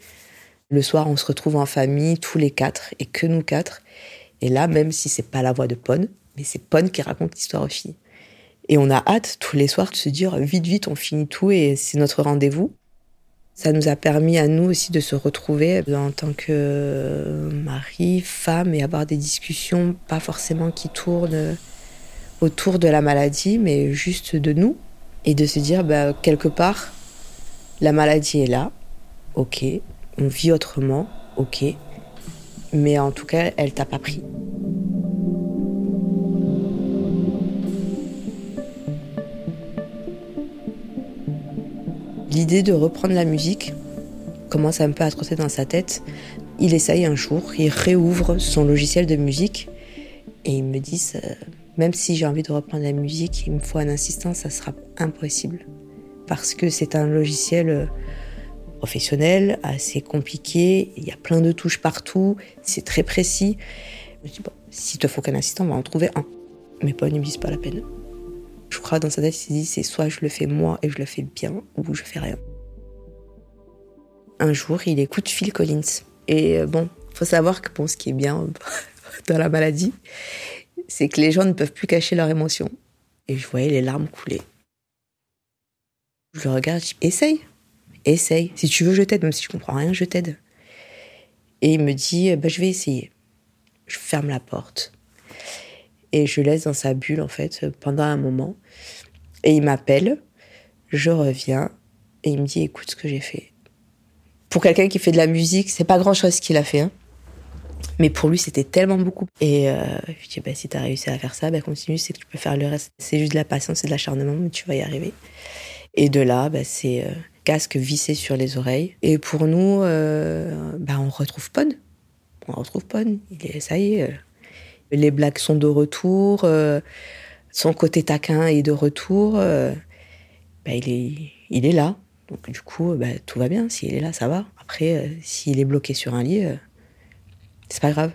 le soir, on se retrouve en famille, tous les quatre, et que nous quatre. Et là, même si c'est pas la voix de Pone, mais c'est Pone qui raconte l'histoire aux filles. Et on a hâte tous les soirs de se dire vite, vite, on finit tout et c'est notre rendez-vous. Ça nous a permis à nous aussi de se retrouver en tant que mari, femme et avoir des discussions pas forcément qui tournent autour de la maladie, mais juste de nous, et de se dire, bah, quelque part, la maladie est là, ok, on vit autrement, ok, mais en tout cas, elle t'a pas pris. L'idée de reprendre la musique commence un peu à trotter dans sa tête. Il essaye un jour, il réouvre son logiciel de musique et il me dit même si j'ai envie de reprendre la musique, il me faut un insistant, ça sera impossible. Parce que c'est un logiciel euh, professionnel, assez compliqué, il y a plein de touches partout, c'est très précis. Je me dis, bon, s'il te faut qu'un assistant, on va en trouver un. Mais pas une c'est pas la peine. Je crois dans sa tête, il s'est dit, c'est soit je le fais moi et je le fais bien, ou je fais rien. Un jour, il écoute Phil Collins. Et euh, bon, faut savoir que bon, ce qui est bien dans la maladie, c'est que les gens ne peuvent plus cacher leurs émotions. Et je voyais les larmes couler. Je le regarde, je dis, essaye, essaye. Si tu veux, je t'aide, même si je comprends rien, je t'aide. Et il me dit, bah, je vais essayer. Je ferme la porte. Et je laisse dans sa bulle, en fait, pendant un moment. Et il m'appelle, je reviens, et il me dit, écoute ce que j'ai fait. Pour quelqu'un qui fait de la musique, c'est pas grand chose qu'il a fait. Hein. Mais pour lui, c'était tellement beaucoup. Et euh, je dis, bah, si tu as réussi à faire ça, bah, continue, c'est que tu peux faire le reste. C'est juste de la patience et de l'acharnement, mais tu vas y arriver. Et de là, bah, c'est euh, casque vissé sur les oreilles. Et pour nous, euh, bah, on retrouve Pon. On retrouve Pon. Il est, ça y est, euh, les blagues sont de retour. son côté taquin est de retour. Bah, il, est, il est là. Donc du coup, bah, tout va bien. S'il est là, ça va. Après, s'il est bloqué sur un lit c'est pas grave.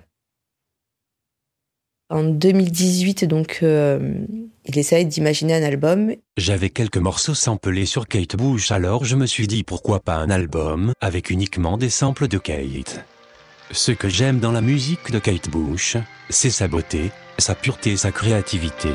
En 2018, donc, euh, il essaye d'imaginer un album. J'avais quelques morceaux samplés sur Kate Bush, alors je me suis dit pourquoi pas un album avec uniquement des samples de Kate. Ce que j'aime dans la musique de Kate Bush, c'est sa beauté, sa pureté et sa créativité.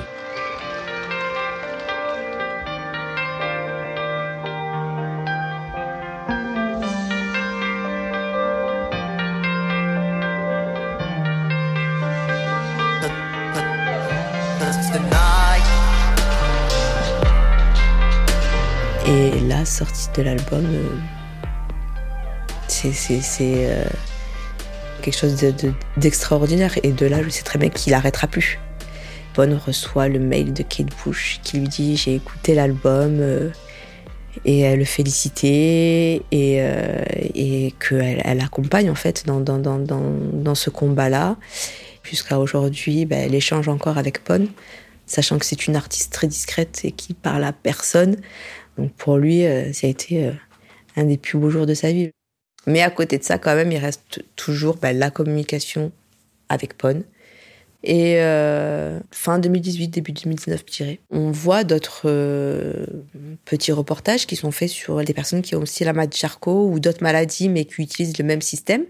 Sortie de l'album, euh, c'est euh, quelque chose d'extraordinaire. et de là, je sais très bien qu'il n'arrêtera plus. Bonne reçoit le mail de Kate Bush qui lui dit J'ai écouté l'album euh, et elle le félicitait et, qu'elle elle accompagne en fait dans, ce combat-là. Jusqu'à aujourd'hui, ben, elle échange encore avec Pon, sachant que c'est une artiste très discrète et qui parle à personne. Donc pour lui, euh, ça a été euh, un des plus beaux jours de sa vie. Mais à côté de ça, quand même, il reste toujours bah, la communication avec Pon. Et euh, fin 2018, début 2019, je dirais, on voit d'autres petits reportages qui sont faits sur des personnes qui ont aussi la maladie Charcot ou d'autres maladies, mais qui utilisent le même système,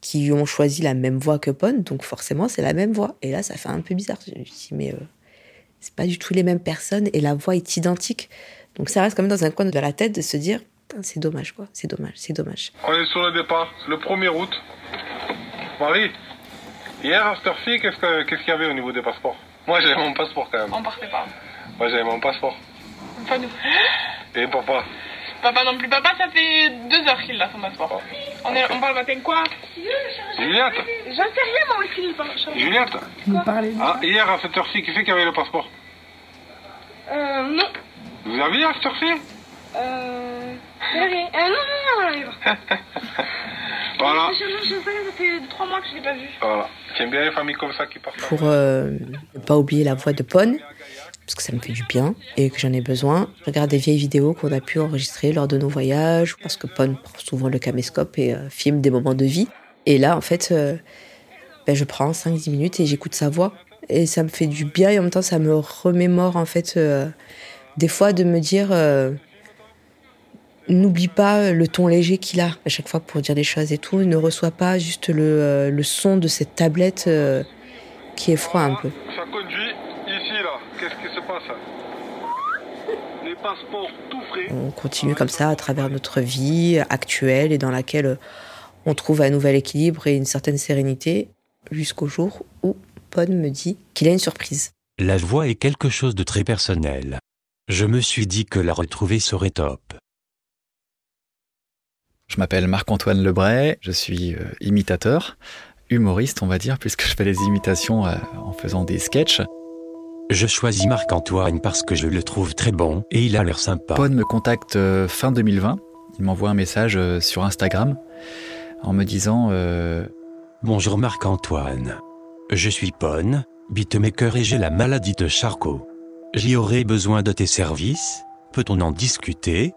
qui ont choisi la même voie que Pon, donc forcément c'est la même voie. Et là, ça fait un peu bizarre. Je me dis, mais euh, c'est pas du tout les mêmes personnes et la voix est identique. Donc ça reste quand même dans un coin de la tête de se dire, c'est dommage quoi, c'est dommage, c'est dommage. On est sur le départ, le 1er août. Marie, hier à cette heure-ci, qu'est-ce qu'il y avait au niveau des passeports? Moi j'avais mon passeport quand même. On partait pas. Moi j'avais mon passeport. Pas nous. Et papa? Papa non plus. Papa, ça fait deux heures qu'il a son passeport. On, est, on parle matin quoi? Juliette? J'en sais rien, moi aussi. Juliette? Vous parlez ah, Hier à cette heure-ci, qui fait qui avait le passeport? Euh, non. Vous aviez à heure-ci Euh. rien. Euh, non, non, non, non. Voilà. Je, je, je, ça fait trois mois que je l'ai pas vu. Voilà. J'aime bien les familles comme ça qui partent. Pour euh, ne pas oublier la voix de Pon, parce que ça me fait du bien et que j'en ai besoin. Je regarde des vieilles vidéos qu'on a pu enregistrer lors de nos voyages, parce que Pon prend souvent le caméscope et euh, filme des moments de vie. Et là, en fait, euh, ben, je prends 5-10 minutes et j'écoute sa voix. Et ça me fait du bien et en même temps, ça me remémore, en fait, euh, des fois de me dire euh, n'oublie pas le ton léger qu'il a à chaque fois pour dire des choses et tout. Ne reçois pas juste le, euh, le son de cette tablette euh, qui est froid un peu. Ça conduit ici là. Qu'est-ce qui se passe? Les passeports tout frais. On continue comme ça à travers notre vie actuelle et dans laquelle on trouve un nouvel équilibre et une certaine sérénité jusqu'au jour où Pon me dit qu'il a une surprise. La voix est quelque chose de très personnel. Je me suis dit que la retrouver serait top. Je m'appelle Marc-Antoine Lebray, je suis euh, imitateur, humoriste on va dire, puisque je fais les imitations euh, en faisant des sketchs. Je choisis Marc-Antoine parce que je le trouve très bon et il a l'air sympa. Pon me contacte euh, fin 2020, il m'envoie un message sur Instagram en me disant Bonjour Marc-Antoine. Je suis Pon, beatmaker et j'ai la maladie de Charcot. J'y aurais besoin de tes services. Peut-on en discuter?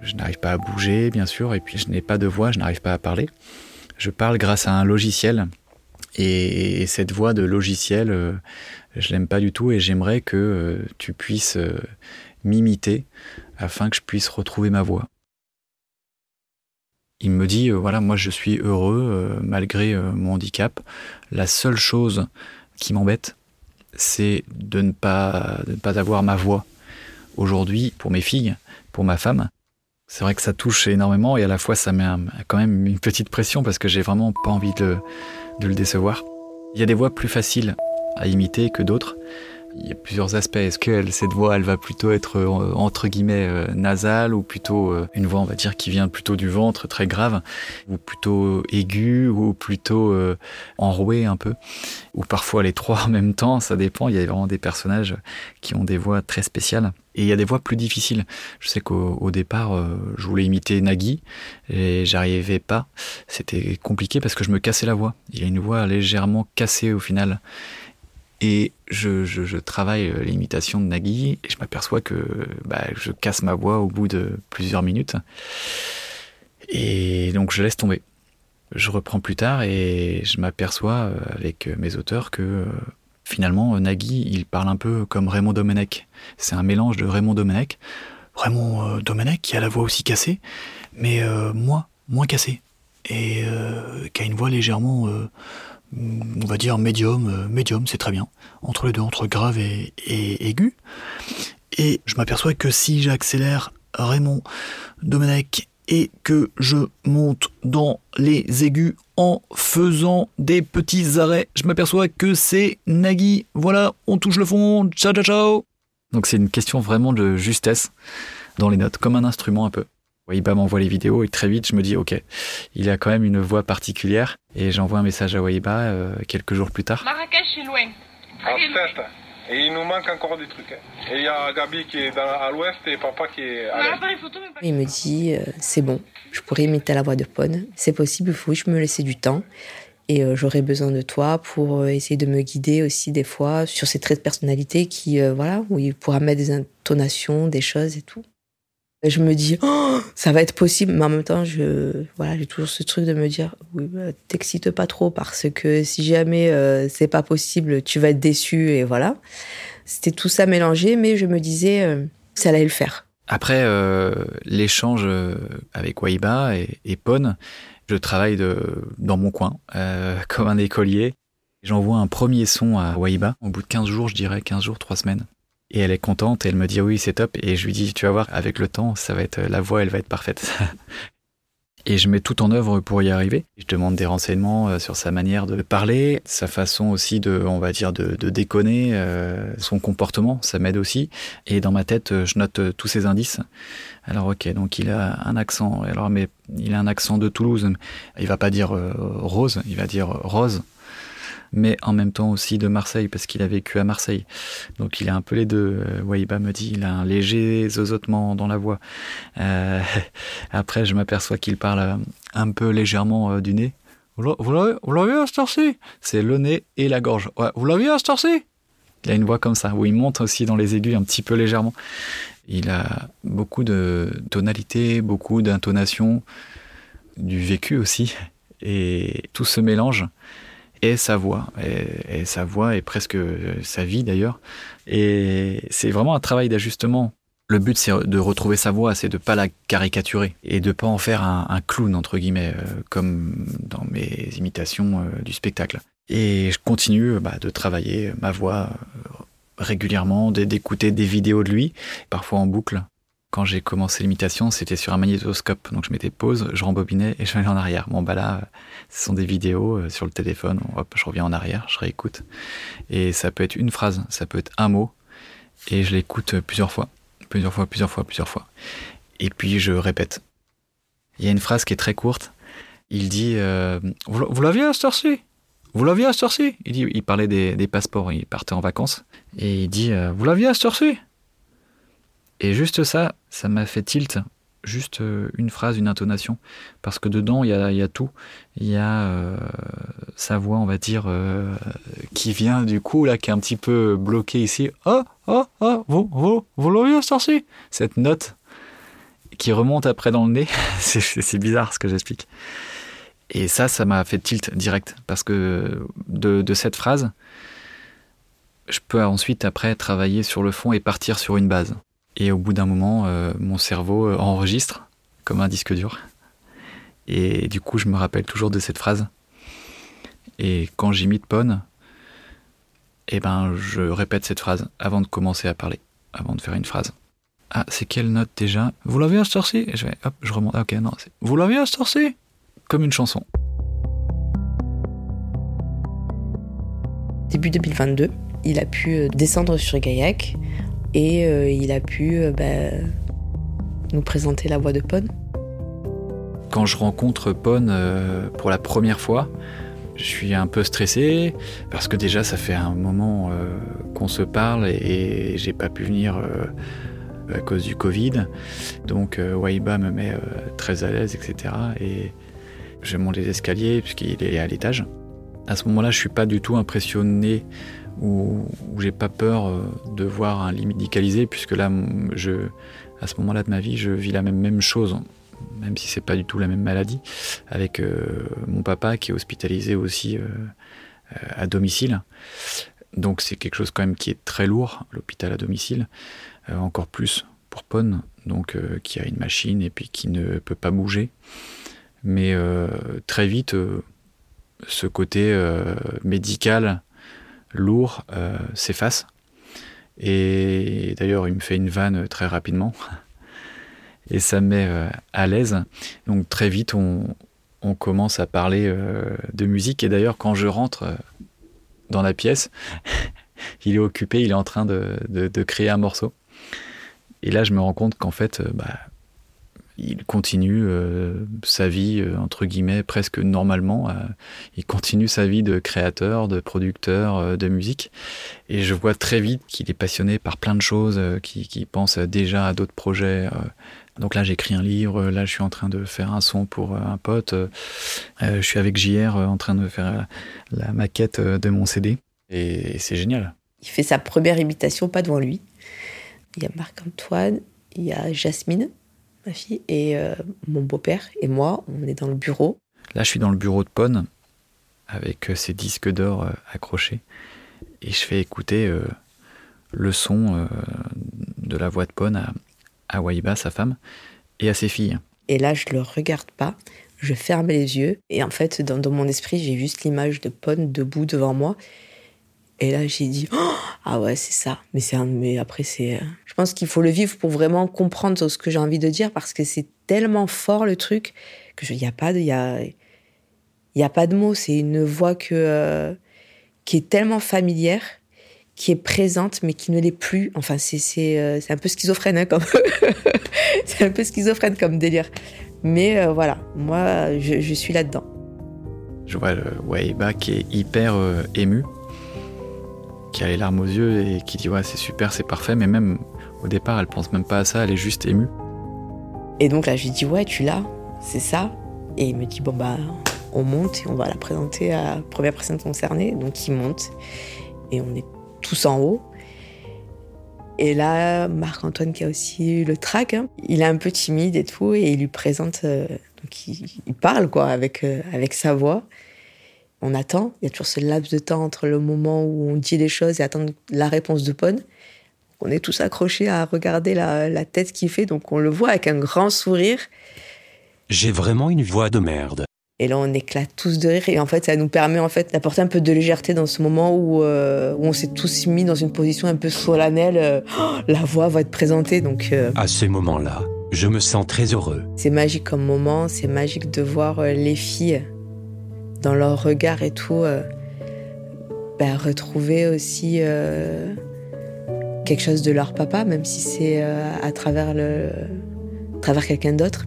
Je n'arrive pas à bouger, bien sûr, et puis je n'ai pas de voix, je n'arrive pas à parler. Je parle grâce à un logiciel, et cette voix de logiciel, euh, je l'aime pas du tout, et j'aimerais que euh, tu puisses euh, m'imiter afin que je puisse retrouver ma voix. Il me dit, euh, voilà, moi je suis heureux malgré mon handicap. La seule chose qui m'embête, c'est de ne pas, ne pas avoir ma voix. Aujourd'hui, pour mes filles, pour ma femme, c'est vrai que ça touche énormément et à la fois ça met quand même une petite pression parce que j'ai vraiment pas envie de, de le décevoir. Il y a des voix plus faciles à imiter que d'autres. Il y a plusieurs aspects. Est-ce que cette voix, elle va plutôt être euh, entre guillemets euh, nasale ou plutôt euh, une voix, on va dire, qui vient plutôt du ventre, très grave, ou plutôt aiguë ou plutôt enrouée un peu, ou parfois les trois en même temps. Ça dépend. Il y a vraiment des personnages qui ont des voix très spéciales. Et il y a des voix plus difficiles. Je sais qu'au au départ, je voulais imiter Nagui et j'arrivais pas. C'était compliqué parce que je me cassais la voix. Il y a une voix légèrement cassée au final. Et je, je- travaille euh, l'imitation de Nagui et je m'aperçois que bah, je casse ma voix au bout de plusieurs minutes. Et donc je laisse tomber. Je reprends plus tard et je m'aperçois euh, avec euh, mes auteurs que finalement Nagui il parle un peu comme Raymond Domenech. C'est un mélange de Raymond Domenech, Raymond Domenech qui a la voix aussi cassée, mais euh, moins, cassée et qui a une voix légèrement, on va dire médium, euh, médium, c'est très bien, entre les deux, entre grave et, aigu. Et je m'aperçois que si j'accélère Raymond Domenech et que je monte dans les aigus en faisant des petits arrêts, je m'aperçois que c'est Nagui. Voilà, on touche le fond, ciao ciao ciao. Donc c'est une question vraiment de justesse dans les notes, comme un instrument un peu. Waiba m'envoie les vidéos et très vite je me dis ok, il a quand même une voix particulière et j'envoie un message à Waiba euh, quelques jours plus tard. Marrakech, c'est loin. À Très loin. tête. Et il nous manque encore des trucs. hein. Et il y a Gabi qui est dans, à l'ouest et papa qui est à a l'est. Il me dit euh, c'est bon, je pourrais imiter la voix de Pon. C'est possible, il faut juste me laisser du temps. Et euh, j'aurais besoin de toi pour euh, essayer de me guider aussi des fois sur ces traits de personnalité qui, euh, voilà, où il pourra mettre des intonations, des choses et tout. Je me dis, oh, ça va être possible, mais en même temps, voilà, j'ai toujours ce truc de me dire, oui, bah, t'excites pas trop parce que si jamais euh, c'est pas possible, tu vas être déçu et voilà. C'était tout ça mélangé, mais je me disais, euh, ça allait le faire. Après euh, l'échange avec Waiba et, et Pone, je travaille dans mon coin, comme un écolier. J'envoie un premier son à Waiba. Au bout de 15 jours, je dirais 15 jours, 3 semaines. Et elle est contente et elle me dit oui, c'est top. Et je lui dis, tu vas voir, avec le temps, ça va être la voix, elle va être parfaite. et je mets tout en œuvre pour y arriver. Je demande des renseignements euh, sur sa manière de parler, sa façon aussi de, on va dire, de, déconner, euh, son comportement, ça m'aide aussi. Et dans ma tête, euh, je note tous ces indices. Alors ok, donc il a un accent. Alors mais il a un accent de Toulouse. Il va pas dire rose, il va dire rose mais en même temps aussi de Marseille, parce qu'il a vécu à Marseille. Donc il a un peu les deux. Euh, Waiba me dit, il a un léger zozotement dans la voix. Euh, après, je m'aperçois qu'il parle euh, un peu légèrement du nez. Vous l'avez à cette C'est le nez et la gorge. Vous l'avez à cette Il a une voix comme ça, où il monte aussi dans les aigus un petit peu légèrement. Il a beaucoup de tonalité, beaucoup d'intonation, du vécu aussi. Et tout se mélange et sa voix. Et, sa voix est presque sa vie d'ailleurs. Et c'est vraiment un travail d'ajustement. Le but, c'est de retrouver sa voix, c'est de pas la caricaturer et de pas en faire un, clown entre guillemets, euh, comme dans mes imitations euh, du spectacle. Et je continue bah, de travailler ma voix euh, régulièrement, d'écouter des vidéos de lui, parfois en boucle, quand j'ai commencé l'imitation, c'était sur un magnétoscope. Donc je mettais pause, je rembobinais et je allais en arrière. Bon, bah là, ce sont des vidéos euh, sur le téléphone. Hop, je reviens en arrière, je réécoute. Et ça peut être une phrase, ça peut être un mot. Et je l'écoute plusieurs fois. Plusieurs fois, plusieurs fois, plusieurs fois. Et puis je répète. Il y a une phrase qui est très courte. Il dit euh, Vous, l'aviez à cette ci Vous l'aviez à cette ci il, parlait des, passeports, il partait en vacances. Et il dit euh, Vous l'aviez à cette ci et juste ça, ça m'a fait tilt. Juste euh, une phrase, une intonation. Parce que dedans, il y a, tout. Il y a euh, sa voix, on va dire, euh, qui vient du coup, là, qui est un petit peu bloquée ici. Oh, oh, oh, vous, vous, vous l'auriez sorti Cette note qui remonte après dans le nez. c'est bizarre ce que j'explique. Et ça, ça m'a fait tilt direct. Parce que de, de cette phrase, je peux ensuite, après, travailler sur le fond et partir sur une base. Et au bout d'un moment, euh, mon cerveau euh, enregistre comme un disque dur. Et du coup, je me rappelle toujours de cette phrase. Et quand j'imite Pone, eh ben, je répète cette phrase avant de commencer à parler, avant de faire une phrase. Ah, c'est quelle note déjà? Vous l'avez astorci je vais, hop, je remonte. Ah, ok, non, c'est. Vous l'avez astorci Comme une chanson. Début 2022, il a pu euh, descendre sur Gaillac et euh, il a pu euh, bah, nous présenter la voix de Pone. Quand je rencontre Pone euh, pour la première fois, je suis un peu stressé parce que déjà ça fait un moment qu'on se parle et, j'ai pas pu venir à cause du Covid. Donc Waiba me met très à l'aise, etc. Et je monte les escaliers puisqu'il est à l'étage. À ce moment-là, je suis pas du tout impressionné où, j'ai pas peur euh, de voir un lit médicalisé, puisque là, je, à ce moment-là de ma vie, je vis la même, même chose, même si c'est pas du tout la même maladie, avec euh, mon papa qui est hospitalisé aussi euh, à domicile. Donc c'est quelque chose quand même qui est très lourd, l'hôpital à domicile, encore plus pour Pone, donc qui a une machine et puis qui ne peut pas bouger. Mais très vite, ce côté médical lourd euh, s'efface. Et d'ailleurs, il me fait une vanne très rapidement. Et ça me met euh, à l'aise. Donc très vite, on, commence à parler euh, de musique. Et d'ailleurs, quand je rentre dans la pièce, il est occupé, il est en train de, créer un morceau. Et là, je me rends compte qu'en fait, bah, il continue euh, sa vie, euh, entre guillemets, presque normalement. Euh, il continue sa vie de créateur, de producteur de musique. Et je vois très vite qu'il est passionné par plein de choses, qu'il pense déjà à d'autres projets. Donc là, j'écris un livre, là, je suis en train de faire un son pour un pote. je suis avec JR en train de faire la maquette de mon CD. Et c'est génial. Il fait sa première imitation pas devant lui. Il y a Marc-Antoine, il y a Jasmine, ma fille, et euh, mon beau-père et moi, on est dans le bureau. Là, je suis dans le bureau de Pone avec ces disques d'or accrochés et je fais écouter le son de la voix de Pone à, à Waiba, sa femme, et à ses filles. Et là, je le regarde pas, je ferme les yeux, et en fait, dans, dans mon esprit, j'ai juste l'image de Pone debout devant moi. Et là, j'ai dit, oh, ah ouais, c'est ça. Mais, c'est mais après, c'est. Euh, je pense qu'il faut le vivre pour vraiment comprendre ce que j'ai envie de dire, parce que c'est tellement fort le truc que il n'y a pas de. Y a, y a pas de mots. C'est une voix que, euh, qui est tellement familière qui est présente mais qui ne l'est plus. Enfin, c'est c'est euh, un peu schizophrène hein, comme c'est un peu schizophrène comme délire. Mais euh, voilà, moi je, je suis là-dedans. Je vois le Waiba qui est hyper ému, qui a les larmes aux yeux et qui dit ouais c'est super, c'est parfait, mais même au départ elle pense même pas à ça, elle est juste émue. Et donc là je lui dis ouais tu l'as, c'est ça. Et il me dit bon bah on monte et on va la présenter à la première personne concernée. Donc il monte et on est tous en haut. Et là, Marc-Antoine, qui a aussi le trac, hein, il est un peu timide et tout, et il lui présente. Euh, donc il, parle, quoi, avec, euh, avec sa voix. On attend. Il y a toujours ce laps de temps entre le moment où on dit les choses et attendre la réponse de Pone. On est tous accrochés à regarder la, la tête qu'il fait, donc on le voit avec un grand sourire. J'ai vraiment une voix de merde. Et là, on éclate tous de rire. Et en fait, ça nous permet en fait d'apporter un peu de légèreté dans ce moment où, euh, on s'est tous mis dans une position un peu solennelle. Euh, la voix va être présentée. Donc, euh, à ces moments-là, je me sens très heureux. C'est magique comme moment. C'est magique de voir les filles dans leur regard et tout, ben, retrouver aussi quelque chose de leur papa, même si c'est à travers travers quelqu'un d'autre.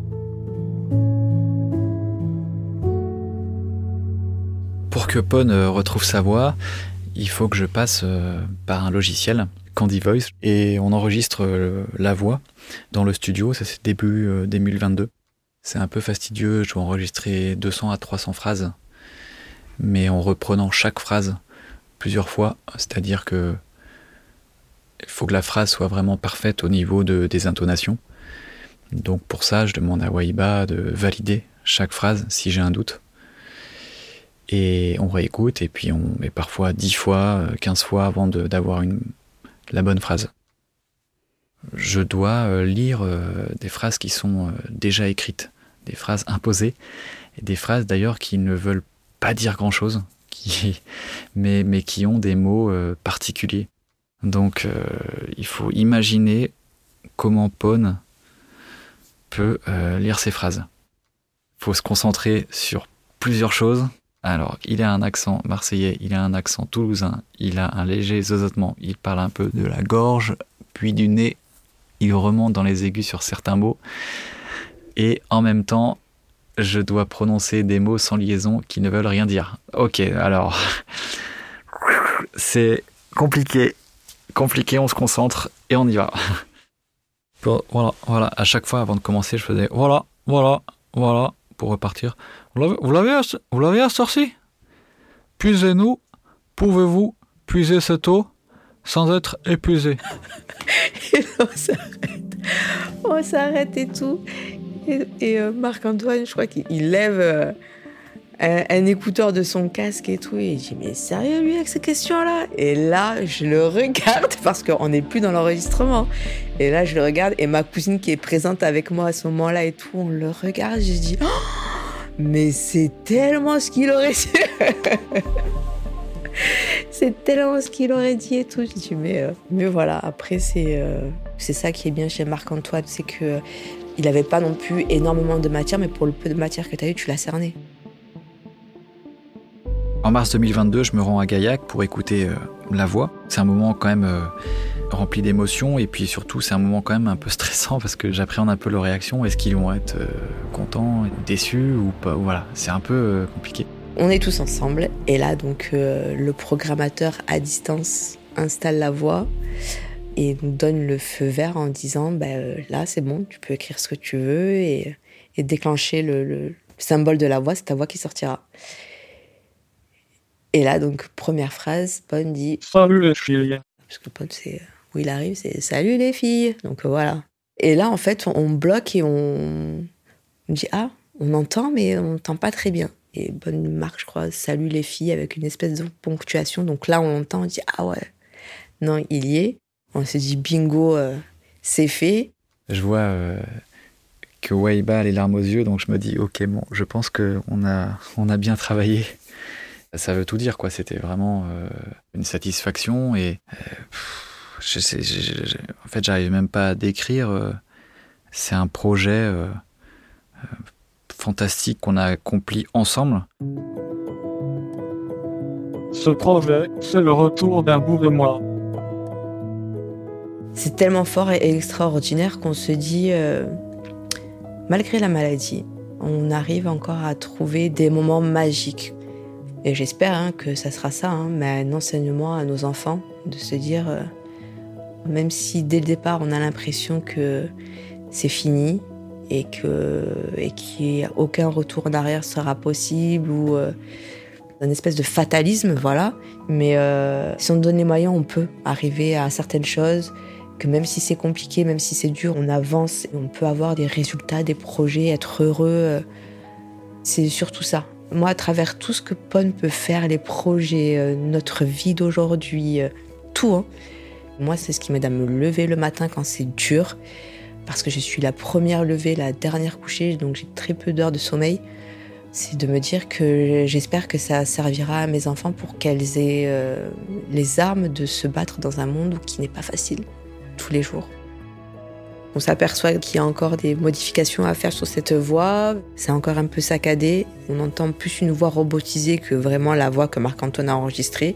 Pour que Pone euh, retrouve sa voix, il faut que je passe euh, par un logiciel, Candy Voice, et on enregistre euh, la voix dans le studio, ça c'est début 2022. C'est un peu fastidieux, je dois enregistrer 200 à 300 phrases, mais en reprenant chaque phrase plusieurs fois, c'est-à-dire que il faut que la phrase soit vraiment parfaite au niveau de, des intonations. Donc pour ça, je demande à Waiba de valider chaque phrase si j'ai un doute et on réécoute et puis on met parfois 10 fois, 15 fois avant d'avoir la bonne phrase. Je dois euh, lire euh, des phrases qui sont euh, déjà écrites, des phrases imposées, des phrases d'ailleurs qui ne veulent pas dire grand-chose, mais, mais qui ont des mots particuliers. Donc il faut imaginer comment Pone peut lire ces phrases. Il faut se concentrer sur plusieurs choses alors, il a un accent marseillais, il a un accent toulousain, il a un léger zozotement, il parle un peu de la gorge, puis du nez, il remonte dans les aigus sur certains mots. Et en même temps, je dois prononcer des mots sans liaison qui ne veulent rien dire. Ok, alors, c'est compliqué. Compliqué, on se concentre et on y va. Voilà, voilà, à chaque fois avant de commencer, je faisais voilà, voilà, voilà, pour repartir. Vous l'avez, vous l'avez assorti Puisez-nous, pouvez-vous puiser cette eau sans être épuisé? Et on s'arrête. On s'arrête et tout. Et, euh, Marc-Antoine, je crois qu'il lève euh, un, écouteur de son casque et tout. Et il dit Mais sérieux, lui, avec ces questions-là Et là, je le regarde parce qu'on n'est plus dans l'enregistrement. Et là, je le regarde. Et ma cousine qui est présente avec moi à ce moment-là et tout, on le regarde. Je dis oh mais c'est tellement ce qu'il aurait dit. c'est tellement ce qu'il aurait dit et tout. Je dis, mais, euh, mais voilà, après, c'est c'est ça qui est bien chez Marc-Antoine, c'est que il n'avait pas non plus énormément de matière, mais pour le peu de matière que tu as eu, tu l'as cerné. En mars 2022, je me rends à Gaillac pour écouter la voix. C'est un moment quand même rempli d'émotions et puis surtout c'est un moment quand même un peu stressant parce que j'appréhende un peu leur réaction. Est-ce qu'ils vont être euh, contents, déçus ou pas? Voilà, c'est un peu euh, compliqué. On est tous ensemble et là donc euh, le programmateur à distance installe la voix et nous donne le feu vert en disant bah, là c'est bon, tu peux écrire ce que tu veux et, déclencher le, symbole de la voix, c'est ta voix qui sortira. Et là donc première phrase, Bonne dit Salut les filles. Parce que Paul c'est où il arrive, c'est salut les filles. Donc euh, voilà. Et là, en fait, on bloque et on, on dit Ah, on entend, mais on n'entend pas très bien. Et bonne marque, je crois, salue les filles avec une espèce de ponctuation. Donc là, on entend, on dit Ah ouais, non, il y est. On se dit Bingo, euh, c'est fait. Je vois euh, que Weiba a les larmes aux yeux, donc je me dis Ok, bon, je pense qu'on a, on a bien travaillé. Ça veut tout dire, quoi. C'était vraiment euh, une satisfaction et. je sais, en fait, j'arrive même pas à décrire. c'est un projet fantastique qu'on a accompli ensemble. Ce projet, c'est le retour d'un bout de moi. C'est tellement fort et extraordinaire qu'on se dit, euh, malgré la maladie, on arrive encore à trouver des moments magiques. Et j'espère hein, que ça sera ça, hein, un enseignement à nos enfants, de se dire, euh, même si dès le départ on a l'impression que c'est fini, et que et qu'il n'y a aucun retour en arrière sera possible ou euh, un espèce de fatalisme, voilà. Mais euh, si on donne les moyens, on peut arriver à certaines choses. Que même si c'est compliqué, même si c'est dur, on avance et on peut avoir des résultats, des projets, être heureux. C'est surtout ça. Moi, à travers tout ce que PON peut faire, les projets, euh, notre vie d'aujourd'hui, tout, hein. moi, c'est ce qui m'aide à me lever le matin quand c'est dur parce que je suis la première levée, la dernière couchée, donc j'ai très peu d'heures de sommeil, c'est de me dire que j'espère que ça servira à mes enfants pour qu'elles aient euh, les armes de se battre dans un monde qui n'est pas facile tous les jours. On s'aperçoit qu'il y a encore des modifications à faire sur cette voie. C'est encore un peu saccadé. On entend plus une voix robotisée que vraiment la voix que Marc-Antoine a enregistrée.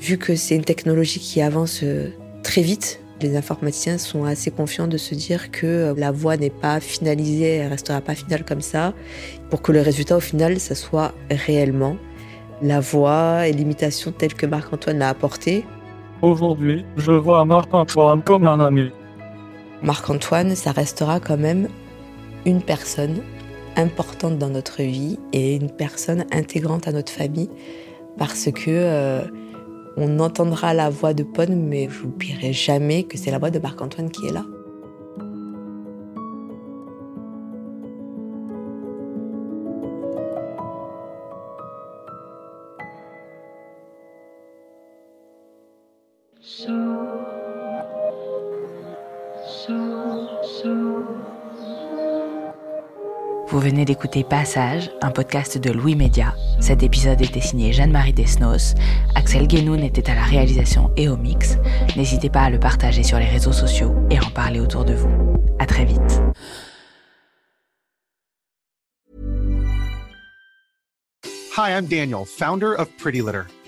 Vu que c'est une technologie qui avance euh, très vite, les informaticiens sont assez confiants de se dire que euh, la voix n'est pas finalisée, elle restera pas finale comme ça, pour que le résultat au final, ça soit réellement la voix et l'imitation telle que Marc-Antoine l'a apportée. Aujourd'hui, je vois Marc-Antoine comme un ami. Marc-Antoine, ça restera quand même une personne importante dans notre vie et une personne intégrante à notre famille parce que euh, on entendra la voix de Pone, mais je n'oublierai jamais que c'est la voix de Marc-Antoine qui est là. Vous venez d'écouter Passage, un podcast de Louis Média. Cet épisode était signé Jeanne-Marie Desnos. Axel Guénoun était à la réalisation et au mix. N'hésitez pas à le partager sur les réseaux sociaux et en parler autour de vous. À très vite. Hi, I'm Daniel, founder of Pretty Litter.